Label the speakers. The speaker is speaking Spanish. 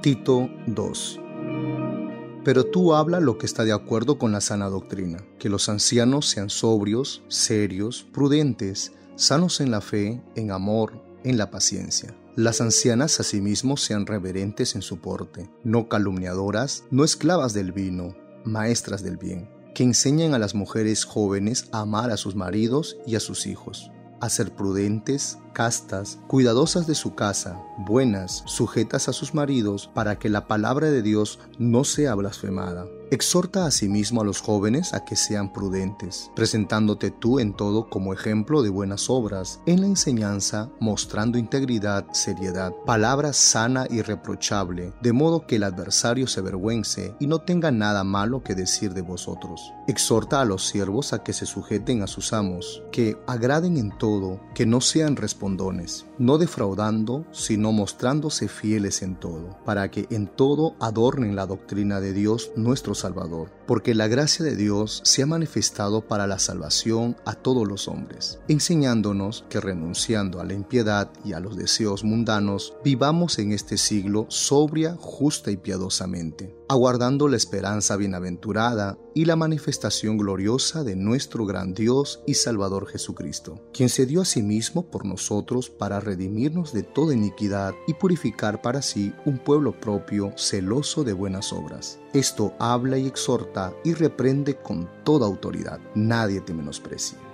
Speaker 1: Tito 2 pero tú habla lo que está de acuerdo con la sana doctrina, que los ancianos sean sobrios, serios, prudentes, sanos en la fe, en amor, en la paciencia. Las ancianas asimismo sean reverentes en su porte, no calumniadoras, no esclavas del vino, maestras del bien, que enseñen a las mujeres jóvenes a amar a sus maridos y a sus hijos, a ser prudentes, castas, cuidadosas de su casa, buenas, sujetas a sus maridos, para que la palabra de Dios no sea blasfemada. Exhorta asimismo a los jóvenes a que sean prudentes, presentándote tú en todo como ejemplo de buenas obras, en la enseñanza, mostrando integridad, seriedad, palabra sana y reprochable, de modo que el adversario se avergüence y no tenga nada malo que decir de vosotros. Exhorta a los siervos a que se sujeten a sus amos, que agraden en todo, que no sean respondones, no defraudando, sino mostrándose fieles en todo, para que en todo adornen la doctrina de Dios nuestro Salvador, porque la gracia de Dios se ha manifestado para la salvación a todos los hombres, enseñándonos que renunciando a la impiedad y a los deseos mundanos, vivamos en este siglo sobria, justa y piadosamente, aguardando la esperanza bienaventurada y la manifestación gloriosa de nuestro gran Dios y Salvador Jesucristo, quien se dio a sí mismo por nosotros para redimirnos de toda iniquidad y purificar para sí un pueblo propio celoso de buenas obras. Esto habla y exhorta y reprende con toda autoridad. Nadie te menosprecie.